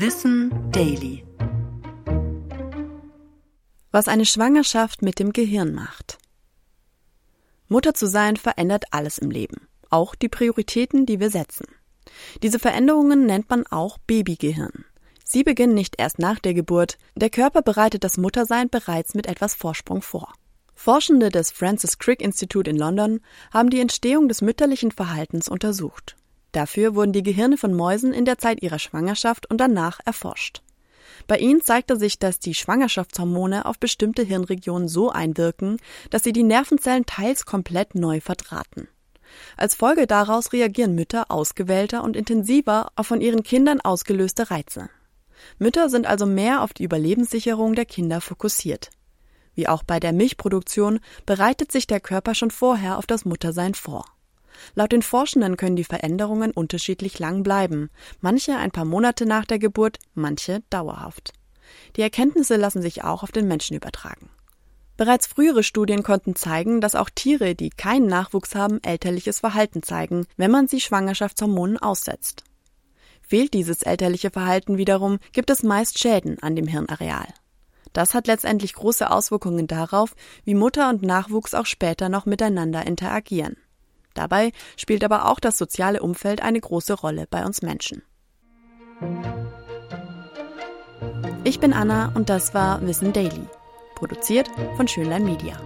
Wissen Daily. Was eine Schwangerschaft mit dem Gehirn macht. Mutter zu sein verändert alles im Leben, auch die Prioritäten, die wir setzen. Diese Veränderungen nennt man auch Babygehirn. Sie beginnen nicht erst nach der Geburt, der Körper bereitet das Muttersein bereits mit etwas Vorsprung vor. Forschende des Francis Crick Institute in London haben die Entstehung des mütterlichen Verhaltens untersucht. Dafür wurden die Gehirne von Mäusen in der Zeit ihrer Schwangerschaft und danach erforscht. Bei ihnen zeigte sich, dass die Schwangerschaftshormone auf bestimmte Hirnregionen so einwirken, dass sie die Nervenzellen teils komplett neu verdrahten. Als Folge daraus reagieren Mütter ausgewählter und intensiver auf von ihren Kindern ausgelöste Reize. Mütter sind also mehr auf die Überlebenssicherung der Kinder fokussiert. Wie auch bei der Milchproduktion bereitet sich der Körper schon vorher auf das Muttersein vor. Laut den Forschenden können die Veränderungen unterschiedlich lang bleiben, manche ein paar Monate nach der Geburt, manche dauerhaft. Die Erkenntnisse lassen sich auch auf den Menschen übertragen. Bereits frühere Studien konnten zeigen, dass auch Tiere, die keinen Nachwuchs haben, elterliches Verhalten zeigen, wenn man sie Schwangerschaftshormonen aussetzt. Fehlt dieses elterliche Verhalten wiederum, gibt es meist Schäden an dem Hirnareal. Das hat letztendlich große Auswirkungen darauf, wie Mutter und Nachwuchs auch später noch miteinander interagieren. Dabei spielt aber auch das soziale Umfeld eine große Rolle bei uns Menschen. Ich bin Anna und das war Wissen Daily, produziert von Schönlein Media.